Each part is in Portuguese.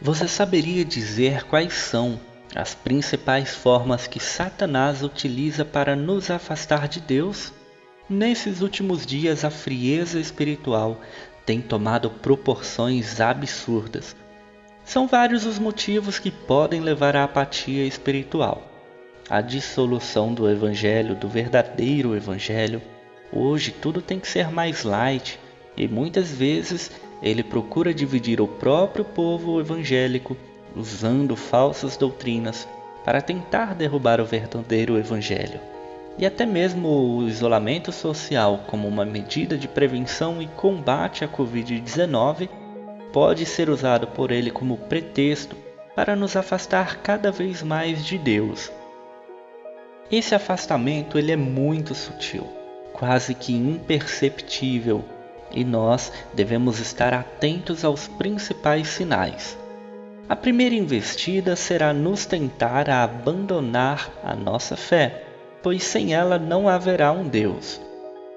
Você saberia dizer quais são as principais formas que Satanás utiliza para nos afastar de Deus? Nesses últimos dias, a frieza espiritual tem tomado proporções absurdas. São vários os motivos que podem levar à apatia espiritual. A dissolução do Evangelho, do verdadeiro Evangelho. Hoje tudo tem que ser mais light e muitas vezes ele procura dividir o próprio povo evangélico usando falsas doutrinas para tentar derrubar o verdadeiro evangelho. E até mesmo o isolamento social como uma medida de prevenção e combate à Covid-19 pode ser usado por ele como pretexto para nos afastar cada vez mais de Deus. Esse afastamento ele é muito sutil, quase que imperceptível e nós devemos estar atentos aos principais sinais. A primeira investida será nos tentar a abandonar a nossa fé, pois sem ela não haverá um Deus.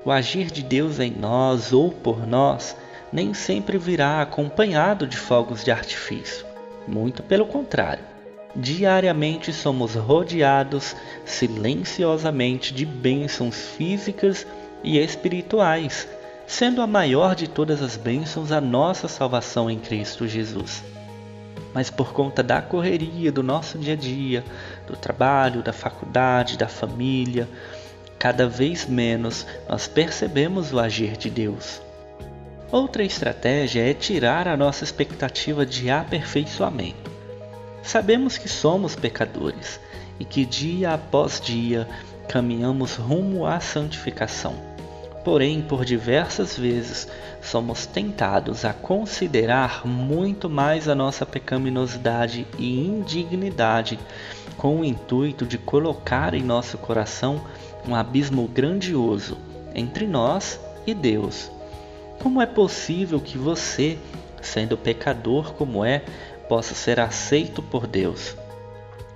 O agir de Deus em nós ou por nós nem sempre virá acompanhado de fogos de artifício. Muito pelo contrário. Diariamente somos rodeados silenciosamente de bênçãos físicas e espirituais sendo a maior de todas as bênçãos a nossa salvação em Cristo Jesus. Mas por conta da correria do nosso dia a dia, do trabalho, da faculdade, da família, cada vez menos nós percebemos o agir de Deus. Outra estratégia é tirar a nossa expectativa de aperfeiçoamento. Sabemos que somos pecadores e que dia após dia caminhamos rumo à santificação. Porém, por diversas vezes somos tentados a considerar muito mais a nossa pecaminosidade e indignidade, com o intuito de colocar em nosso coração um abismo grandioso entre nós e Deus. Como é possível que você, sendo pecador como é, possa ser aceito por Deus?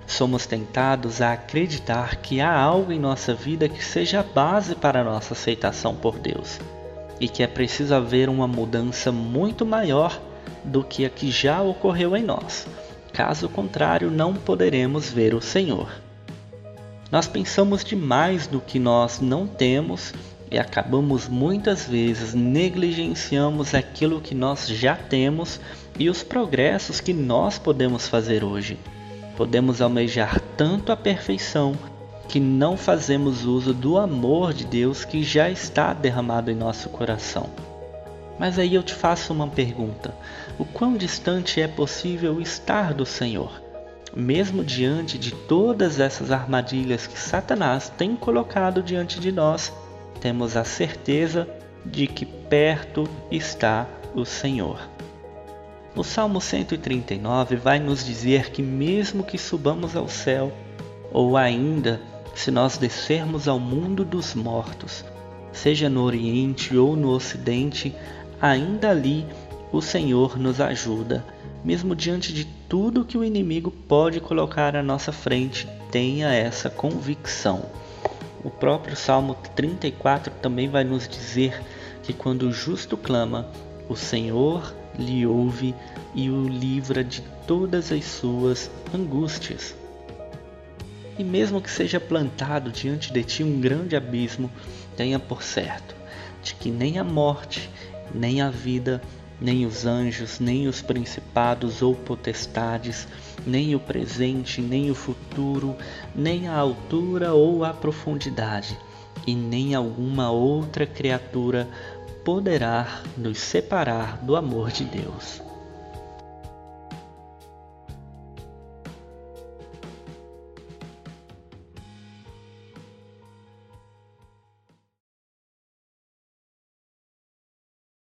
Somos tentados a acreditar que há algo em nossa vida que seja a base para a nossa aceitação por Deus e que é preciso haver uma mudança muito maior do que a que já ocorreu em nós. Caso contrário, não poderemos ver o Senhor. Nós pensamos demais no que nós não temos e acabamos muitas vezes negligenciamos aquilo que nós já temos e os progressos que nós podemos fazer hoje podemos almejar tanto a perfeição que não fazemos uso do amor de Deus que já está derramado em nosso coração. Mas aí eu te faço uma pergunta: o quão distante é possível estar do Senhor? Mesmo diante de todas essas armadilhas que Satanás tem colocado diante de nós, temos a certeza de que perto está o Senhor. O Salmo 139 vai nos dizer que, mesmo que subamos ao céu, ou ainda se nós descermos ao mundo dos mortos, seja no Oriente ou no Ocidente, ainda ali o Senhor nos ajuda, mesmo diante de tudo que o inimigo pode colocar à nossa frente, tenha essa convicção. O próprio Salmo 34 também vai nos dizer que quando o justo clama, o Senhor lhe ouve e o livra de todas as suas angústias. E mesmo que seja plantado diante de ti um grande abismo, tenha por certo de que nem a morte, nem a vida, nem os anjos, nem os principados ou potestades, nem o presente, nem o futuro, nem a altura ou a profundidade, e nem alguma outra criatura poderá nos separar do amor de Deus.